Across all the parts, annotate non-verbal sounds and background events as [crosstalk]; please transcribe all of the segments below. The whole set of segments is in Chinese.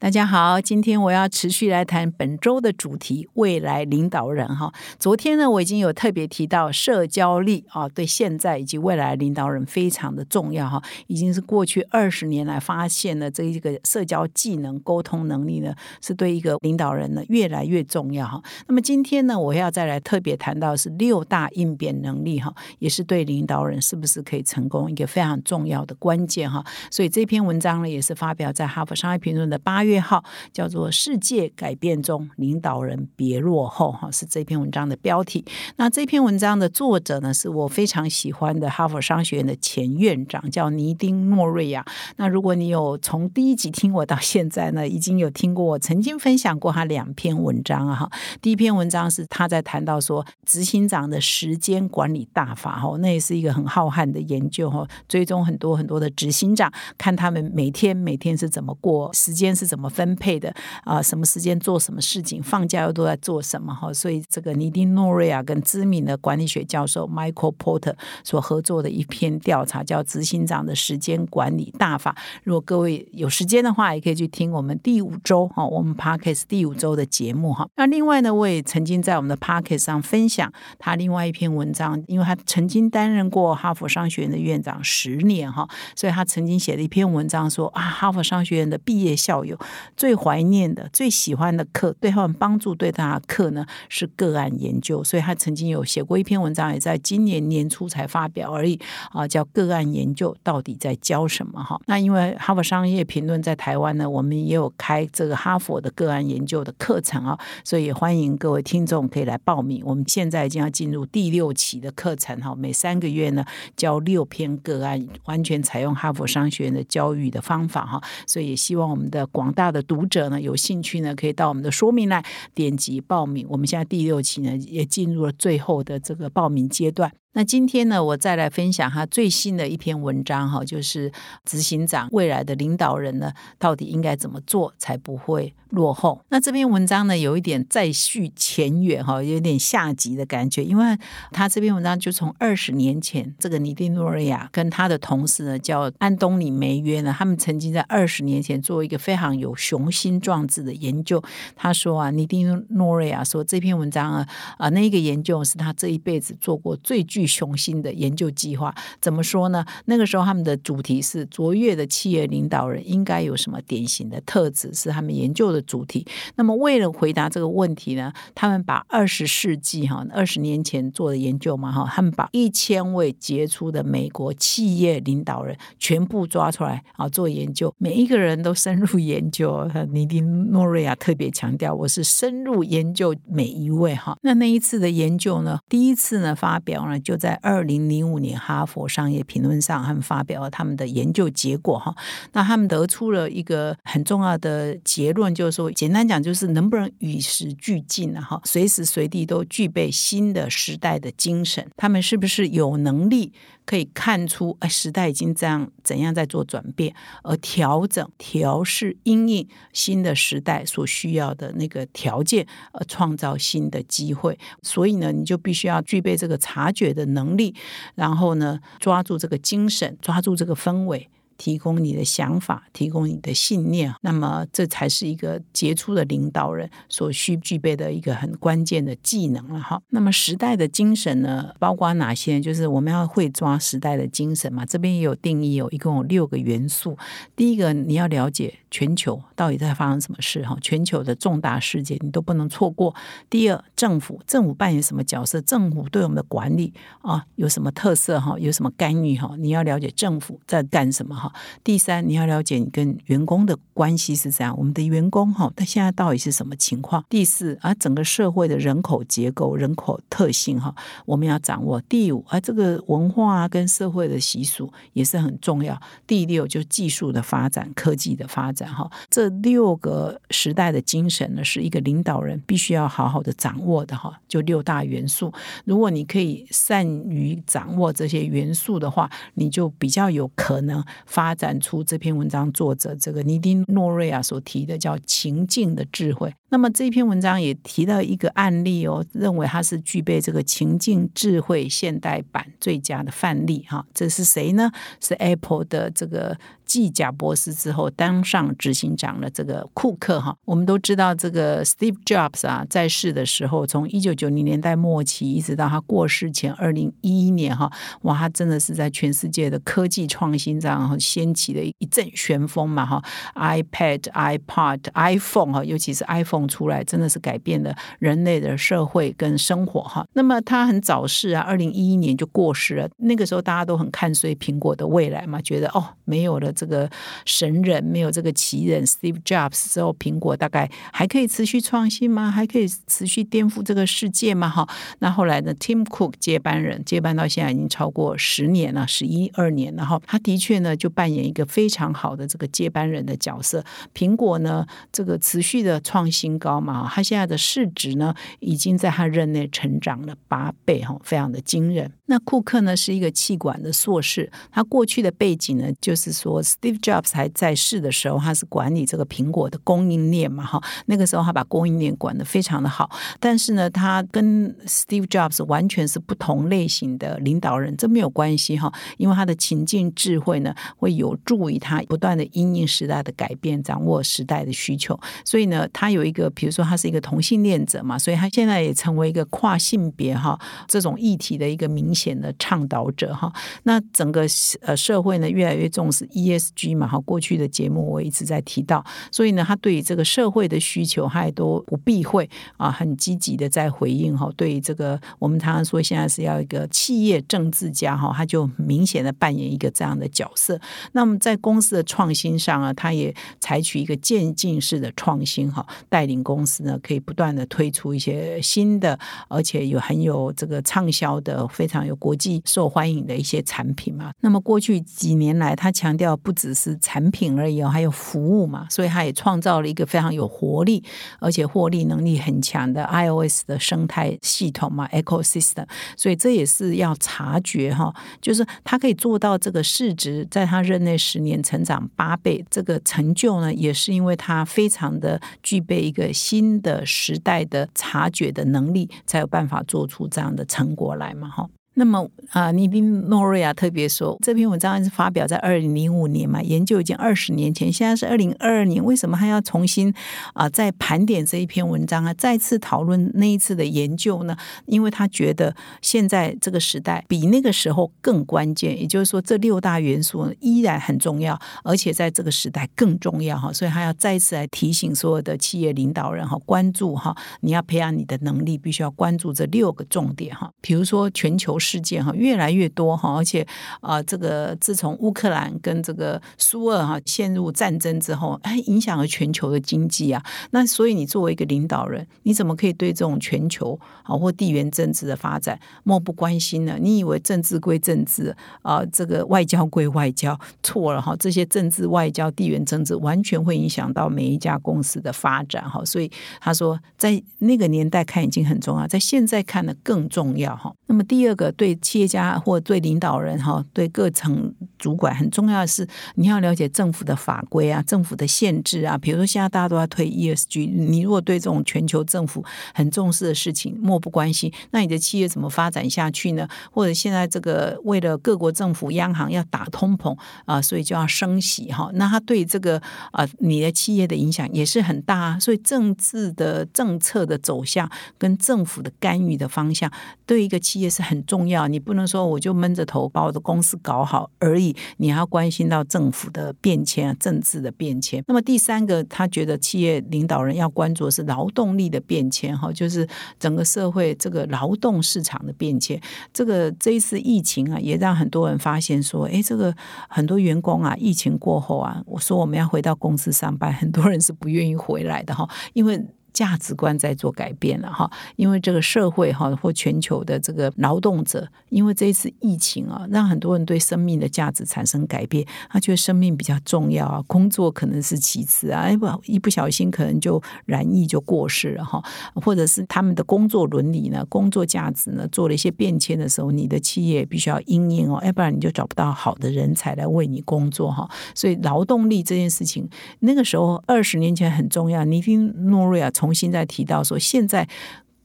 大家好，今天我要持续来谈本周的主题——未来领导人。哈，昨天呢，我已经有特别提到社交力啊，对现在以及未来领导人非常的重要。哈，已经是过去二十年来发现了这一个社交技能、沟通能力呢，是对一个领导人呢越来越重要。哈，那么今天呢，我要再来特别谈到是六大应变能力。哈，也是对领导人是不是可以成功一个非常重要的关键。哈，所以这篇文章呢，也是发表在《哈佛商业评论》的八月。月号叫做“世界改变中，领导人别落后”哈，是这篇文章的标题。那这篇文章的作者呢，是我非常喜欢的哈佛商学院的前院长，叫尼丁诺瑞亚。那如果你有从第一集听我到现在呢，已经有听过我曾经分享过他两篇文章啊哈。第一篇文章是他在谈到说执行长的时间管理大法哈，那也是一个很浩瀚的研究哈，追踪很多很多的执行长，看他们每天每天是怎么过，时间是怎么。怎么分配的啊，什么时间做什么事情，放假又都在做什么哈？所以这个尼丁诺瑞亚跟知名的管理学教授 Michael Porter 所合作的一篇调查，叫《执行长的时间管理大法》。如果各位有时间的话，也可以去听我们第五周哈，我们 Parkes 第五周的节目哈。那另外呢，我也曾经在我们的 Parkes 上分享他另外一篇文章，因为他曾经担任过哈佛商学院的院长十年哈，所以他曾经写了一篇文章说啊，哈佛商学院的毕业校友。最怀念的、最喜欢的课，对他们帮助最大的课呢，是个案研究。所以他曾经有写过一篇文章，也在今年年初才发表而已啊，叫《个案研究到底在教什么》哈。那因为哈佛商业评论在台湾呢，我们也有开这个哈佛的个案研究的课程啊，所以也欢迎各位听众可以来报名。我们现在已经要进入第六期的课程哈，每三个月呢教六篇个案，完全采用哈佛商学院的教育的方法哈，所以也希望我们的广大的。读者呢，有兴趣呢，可以到我们的说明栏点击报名。我们现在第六期呢，也进入了最后的这个报名阶段。那今天呢，我再来分享他最新的一篇文章哈，就是执行长未来的领导人呢，到底应该怎么做才不会落后？那这篇文章呢，有一点再续前缘哈，有点下集的感觉，因为他这篇文章就从二十年前，这个尼丁诺瑞亚跟他的同事呢，叫安东尼梅约呢，他们曾经在二十年前做一个非常有雄心壮志的研究。他说啊，尼丁诺瑞亚说这篇文章啊啊，那个研究是他这一辈子做过最具雄心的研究计划怎么说呢？那个时候他们的主题是卓越的企业领导人应该有什么典型的特质，是他们研究的主题。那么为了回答这个问题呢，他们把二十世纪哈二十年前做的研究嘛哈，他们把一千位杰出的美国企业领导人全部抓出来啊做研究，每一个人都深入研究。尼丁诺瑞亚特别强调，我是深入研究每一位哈。那那一次的研究呢，第一次呢发表呢。就在二零零五年，哈佛商业评论上，他们发表了他们的研究结果哈。那他们得出了一个很重要的结论，就是说，简单讲，就是能不能与时俱进？哈，随时随地都具备新的时代的精神。他们是不是有能力可以看出，哎，时代已经这样怎样在做转变，而调整、调试、因应新的时代所需要的那个条件，而创造新的机会？所以呢，你就必须要具备这个察觉。的能力，然后呢，抓住这个精神，抓住这个氛围。提供你的想法，提供你的信念，那么这才是一个杰出的领导人所需具备的一个很关键的技能了哈。那么时代的精神呢，包括哪些？就是我们要会抓时代的精神嘛。这边也有定义，有一共有六个元素。第一个，你要了解全球到底在发生什么事哈，全球的重大事件你都不能错过。第二，政府政府扮演什么角色？政府对我们的管理啊有什么特色哈？有什么干预哈？你要了解政府在干什么哈？第三，你要了解你跟员工的关系是怎样，我们的员工哈，他现在到底是什么情况？第四，啊，整个社会的人口结构、人口特性哈，我们要掌握。第五，啊，这个文化啊跟社会的习俗也是很重要。第六，就技术的发展、科技的发展哈，这六个时代的精神呢，是一个领导人必须要好好的掌握的哈。就六大元素，如果你可以善于掌握这些元素的话，你就比较有可能。发展出这篇文章作者这个尼丁诺瑞啊所提的叫情境的智慧。那么这篇文章也提到一个案例哦，认为它是具备这个情境智慧现代版最佳的范例哈。这是谁呢？是 Apple 的这个。继贾博士之后当上执行长的这个库克哈，我们都知道这个 Steve Jobs 啊，在世的时候，从一九九零年代末期一直到他过世前二零一一年哈，哇，他真的是在全世界的科技创新上掀起了一阵旋风嘛哈，iPad、iPod、iPhone 哈，尤其是 iPhone 出来，真的是改变了人类的社会跟生活哈。那么他很早逝啊，二零一一年就过世了。那个时候大家都很看衰苹果的未来嘛，觉得哦，没有了。这个神人没有这个奇人 Steve Jobs 之后，苹果大概还可以持续创新吗？还可以持续颠覆这个世界吗？哈，那后来呢？Tim Cook 接班人接班到现在已经超过十年了，十一二年了哈。他的确呢，就扮演一个非常好的这个接班人的角色。苹果呢，这个持续的创新高嘛，他现在的市值呢，已经在他任内成长了八倍哈，非常的惊人。那库克呢，是一个气管的硕士，他过去的背景呢，就是说。Steve Jobs 还在世的时候，他是管理这个苹果的供应链嘛，哈，那个时候他把供应链管得非常的好。但是呢，他跟 Steve Jobs 完全是不同类型的领导人，这没有关系哈，因为他的情境智慧呢，会有助于他不断的因应时代的改变，掌握时代的需求。所以呢，他有一个，比如说他是一个同性恋者嘛，所以他现在也成为一个跨性别哈这种议题的一个明显的倡导者哈。那整个呃社会呢，越来越重视 E。S. G. 嘛，哈，过去的节目我一直在提到，所以呢，他对于这个社会的需求，他也都不避讳啊，很积极的在回应哈。对于这个，我们常常说现在是要一个企业政治家哈，他就明显的扮演一个这样的角色。那么在公司的创新上啊，他也采取一个渐进式的创新哈，带领公司呢可以不断的推出一些新的，而且有很有这个畅销的、非常有国际受欢迎的一些产品嘛。那么过去几年来，他强调。不只是产品而已哦，还有服务嘛，所以他也创造了一个非常有活力，而且获利能力很强的 iOS 的生态系统嘛，ecosystem。所以这也是要察觉哈，就是他可以做到这个市值在他任内十年成长八倍，这个成就呢，也是因为他非常的具备一个新的时代的察觉的能力，才有办法做出这样的成果来嘛，哈。那么啊，尼丁诺瑞亚特别说，这篇文章是发表在二零零五年嘛，研究已经二十年前，现在是二零二二年，为什么还要重新啊再盘点这一篇文章啊，再次讨论那一次的研究呢？因为他觉得现在这个时代比那个时候更关键，也就是说，这六大元素依然很重要，而且在这个时代更重要哈，所以他要再次来提醒所有的企业领导人哈，关注哈，你要培养你的能力，必须要关注这六个重点哈，比如说全球。事件哈越来越多哈，而且啊，这个自从乌克兰跟这个苏俄哈陷入战争之后，哎，影响了全球的经济啊。那所以你作为一个领导人，你怎么可以对这种全球啊或地缘政治的发展漠不关心呢？你以为政治归政治啊，这个外交归外交，错了哈。这些政治、外交、地缘政治完全会影响到每一家公司的发展哈。所以他说，在那个年代看已经很重要，在现在看呢更重要哈。那么第二个。对企业家或对领导人哈，对各层主管很重要的是，你要了解政府的法规啊，政府的限制啊。比如说现在大家都要推 ESG，你如果对这种全球政府很重视的事情漠不关心，那你的企业怎么发展下去呢？或者现在这个为了各国政府央行要打通膨啊，所以就要升息哈，那他对这个啊你的企业的影响也是很大啊。所以政治的政策的走向跟政府的干预的方向，对一个企业是很重。要你不能说我就闷着头把我的公司搞好而已，你还要关心到政府的变迁啊，政治的变迁。那么第三个，他觉得企业领导人要关注的是劳动力的变迁哈，就是整个社会这个劳动市场的变迁。这个这一次疫情啊，也让很多人发现说，哎，这个很多员工啊，疫情过后啊，我说我们要回到公司上班，很多人是不愿意回来的哈，因为。价值观在做改变了哈，因为这个社会哈或全球的这个劳动者，因为这一次疫情啊，让很多人对生命的价值产生改变，他觉得生命比较重要啊，工作可能是其次啊，哎不一不小心可能就染疫就过世了哈，或者是他们的工作伦理呢、工作价值呢做了一些变迁的时候，你的企业必须要应应哦，要不然你就找不到好的人才来为你工作哈。所以劳动力这件事情，那个时候二十年前很重要，你听诺瑞亚重新再提到说，现在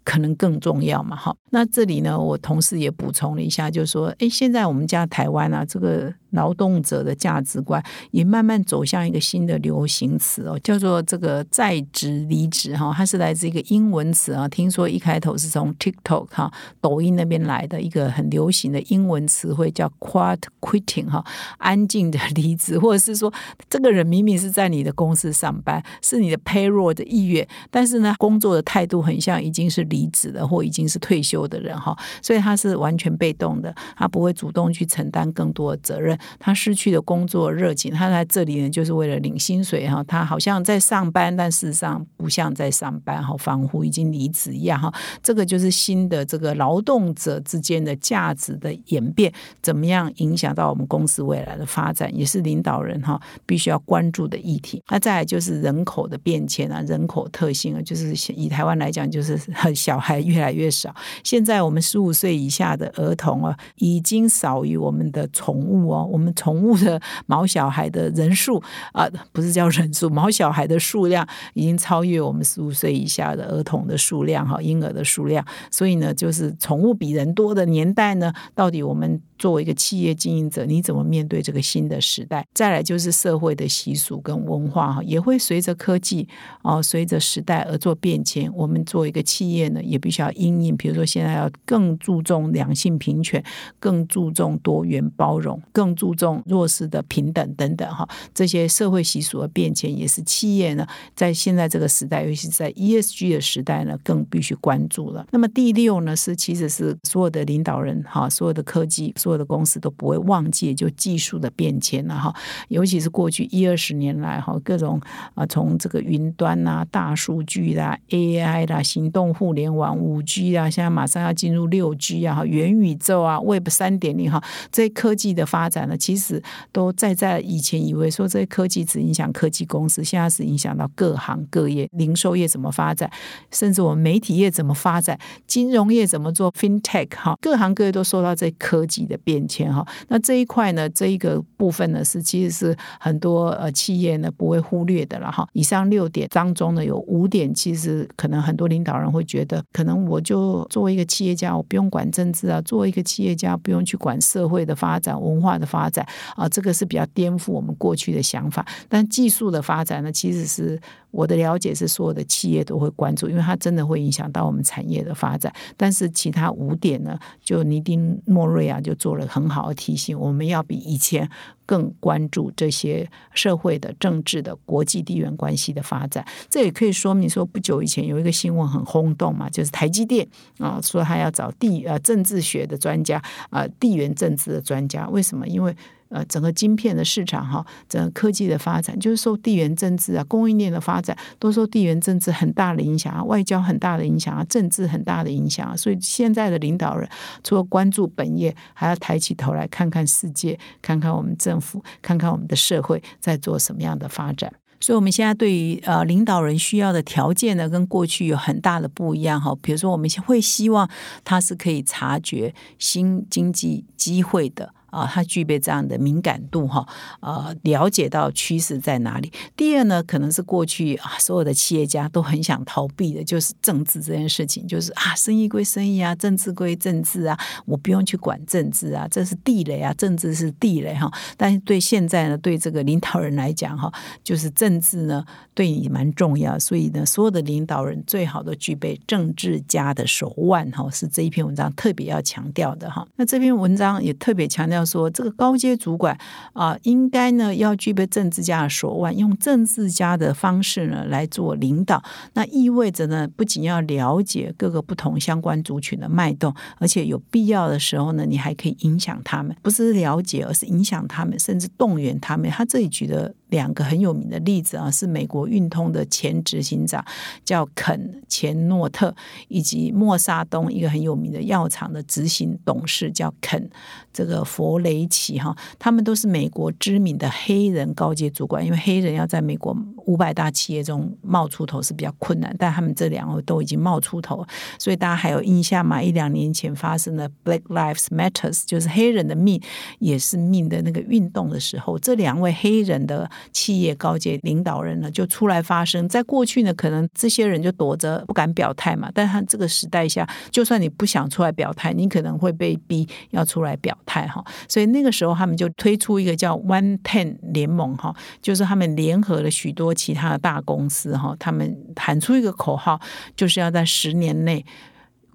可能更重要嘛？哈，那这里呢，我同时也补充了一下，就是说，哎，现在我们家台湾啊，这个。劳动者的价值观也慢慢走向一个新的流行词哦，叫做这个在职离职哈，它是来自一个英文词啊。听说一开头是从 TikTok 哈抖音那边来的一个很流行的英文词汇，叫 Quiet Quitting 哈，安静的离职，或者是说这个人明明是在你的公司上班，是你的 payroll 的意愿，但是呢，工作的态度很像已经是离职了或已经是退休的人哈，所以他是完全被动的，他不会主动去承担更多的责任。他失去了工作热情，他在这里呢，就是为了领薪水哈。他好像在上班，但事实上不像在上班哈，仿佛已经离职一样哈。这个就是新的这个劳动者之间的价值的演变，怎么样影响到我们公司未来的发展，也是领导人哈必须要关注的议题。那再来就是人口的变迁啊，人口特性啊，就是以台湾来讲，就是 [laughs] 小孩越来越少。现在我们十五岁以下的儿童啊，已经少于我们的宠物哦。我们宠物的毛小孩的人数啊，不是叫人数，毛小孩的数量已经超越我们十五岁以下的儿童的数量哈，婴儿的数量。所以呢，就是宠物比人多的年代呢，到底我们作为一个企业经营者，你怎么面对这个新的时代？再来就是社会的习俗跟文化哈，也会随着科技哦，随着时代而做变迁。我们做一个企业呢，也必须要因应，比如说现那要更注重两性平权，更注重多元包容，更注。重弱势的平等等等哈，这些社会习俗的变迁也是企业呢在现在这个时代，尤其是在 ESG 的时代呢，更必须关注了。那么第六呢，是其实是所有的领导人哈，所有的科技，所有的公司都不会忘记就技术的变迁了哈。尤其是过去一二十年来哈，各种啊，从这个云端啊、大数据啦、AI 啦、行动互联网、五 G 啊，现在马马上要进入六 G 啊、元宇宙啊、Web 三点零哈，这些科技的发展呢。其实都在在以前以为说这些科技只影响科技公司，现在是影响到各行各业，零售业怎么发展，甚至我们媒体业怎么发展，金融业怎么做，FinTech 哈，各行各业都受到这科技的变迁哈。那这一块呢，这一个部分呢，是其实是很多呃企业呢不会忽略的了哈。以上六点当中呢，有五点其实可能很多领导人会觉得，可能我就作为一个企业家，我不用管政治啊，作为一个企业家不用去管社会的发展、文化的发展。啊，这个是比较颠覆我们过去的想法。但技术的发展呢，其实是我的了解是所有的企业都会关注，因为它真的会影响到我们产业的发展。但是其他五点呢，就尼丁莫瑞啊，就做了很好的提醒，我们要比以前更关注这些社会的、政治的、国际地缘关系的发展。这也可以说明说，不久以前有一个新闻很轰动嘛，就是台积电啊，说他要找地呃政治学的专家啊，地缘政治的专家。为什么？因为呃，整个晶片的市场哈，整个科技的发展，就是受地缘政治啊、供应链的发展，都受地缘政治很大的影响啊，外交很大的影响啊，政治很大的影响啊。所以现在的领导人除了关注本业，还要抬起头来看看世界，看看我们政府，看看我们的社会在做什么样的发展。所以，我们现在对于呃领导人需要的条件呢，跟过去有很大的不一样哈。比如说，我们会希望他是可以察觉新经济机会的。啊，他具备这样的敏感度哈，呃，了解到趋势在哪里。第二呢，可能是过去啊，所有的企业家都很想逃避的，就是政治这件事情，就是啊，生意归生意啊，政治归政治啊，我不用去管政治啊，这是地雷啊，政治是地雷哈。但是对现在呢，对这个领导人来讲哈，就是政治呢对你蛮重要，所以呢，所有的领导人最好都具备政治家的手腕哈，是这一篇文章特别要强调的哈。那这篇文章也特别强调。说这个高阶主管啊，应该呢要具备政治家的手腕，用政治家的方式呢来做领导。那意味着呢，不仅要了解各个不同相关族群的脉动，而且有必要的时候呢，你还可以影响他们，不是了解，而是影响他们，甚至动员他们。他这里举的。两个很有名的例子啊，是美国运通的前执行长叫肯钱诺特，以及莫沙东一个很有名的药厂的执行董事叫肯这个佛雷奇哈，他们都是美国知名的黑人高阶主管，因为黑人要在美国五百大企业中冒出头是比较困难，但他们这两位都已经冒出头，所以大家还有印象吗？一两年前发生的 Black Lives Matters，就是黑人的命也是命的那个运动的时候，这两位黑人的企业高阶领导人呢就出来发声。在过去呢，可能这些人就躲着不敢表态嘛，但他这个时代下，就算你不想出来表态，你可能会被逼要出来表态哈。所以那个时候他们就推出一个叫 One Ten 联盟哈，就是他们联合了许多其他的大公司哈，他们喊出一个口号，就是要在十年内。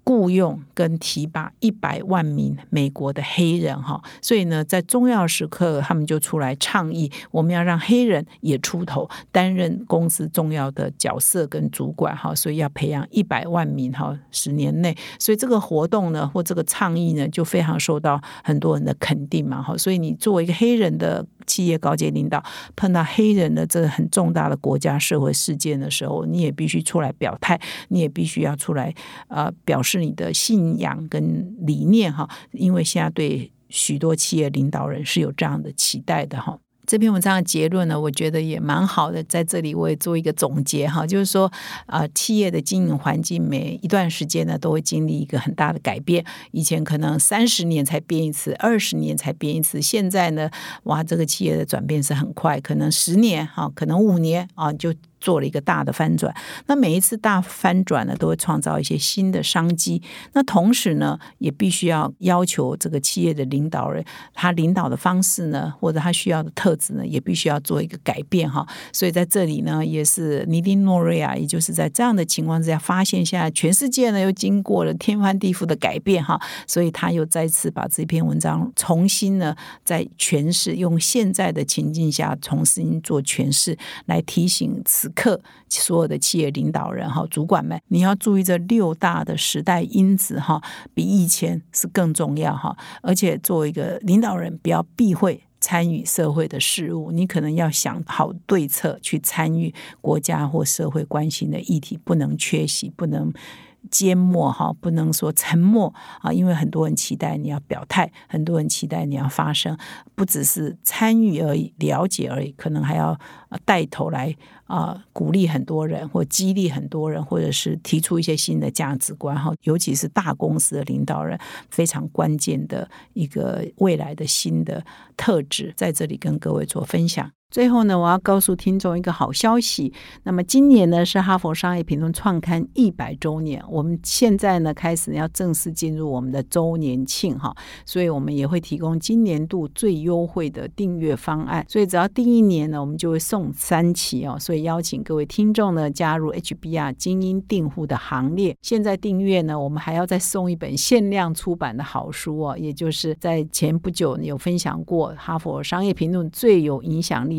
雇佣跟提拔一百万名美国的黑人哈，所以呢，在重要时刻，他们就出来倡议，我们要让黑人也出头，担任公司重要的角色跟主管哈，所以要培养一百万名哈，十年内，所以这个活动呢，或这个倡议呢，就非常受到很多人的肯定嘛哈，所以你作为一个黑人的企业高阶领导，碰到黑人的这个很重大的国家社会事件的时候，你也必须出来表态，你也必须要出来呃表示。你的信仰跟理念哈，因为现在对许多企业领导人是有这样的期待的哈。这篇文章的结论呢，我觉得也蛮好的，在这里我也做一个总结哈，就是说啊，企业的经营环境每一段时间呢，都会经历一个很大的改变。以前可能三十年才变一次，二十年才变一次，现在呢，哇，这个企业的转变是很快，可能十年哈，可能五年啊就。做了一个大的翻转，那每一次大翻转呢，都会创造一些新的商机。那同时呢，也必须要要求这个企业的领导人，他领导的方式呢，或者他需要的特质呢，也必须要做一个改变哈。所以在这里呢，也是尼丁诺瑞亚，也就是在这样的情况之下，发现现在全世界呢又经过了天翻地覆的改变哈，所以他又再次把这篇文章重新呢在诠释，用现在的情境下重新做诠释，来提醒此。刻所有的企业领导人哈，主管们，你要注意这六大的时代因子哈，比以前是更重要哈。而且作为一个领导人，不要避讳参与社会的事务，你可能要想好对策去参与国家或社会关心的议题，不能缺席，不能。缄默哈，不能说沉默啊，因为很多人期待你要表态，很多人期待你要发声，不只是参与而已，了解而已，可能还要带头来啊，鼓励很多人，或激励很多人，或者是提出一些新的价值观哈，尤其是大公司的领导人，非常关键的一个未来的新的特质，在这里跟各位做分享。最后呢，我要告诉听众一个好消息。那么今年呢是哈佛商业评论创刊一百周年，我们现在呢开始要正式进入我们的周年庆哈，所以我们也会提供今年度最优惠的订阅方案。所以只要订一年呢，我们就会送三期哦。所以邀请各位听众呢加入 HBR 精英订户的行列。现在订阅呢，我们还要再送一本限量出版的好书哦，也就是在前不久有分享过哈佛商业评论最有影响力。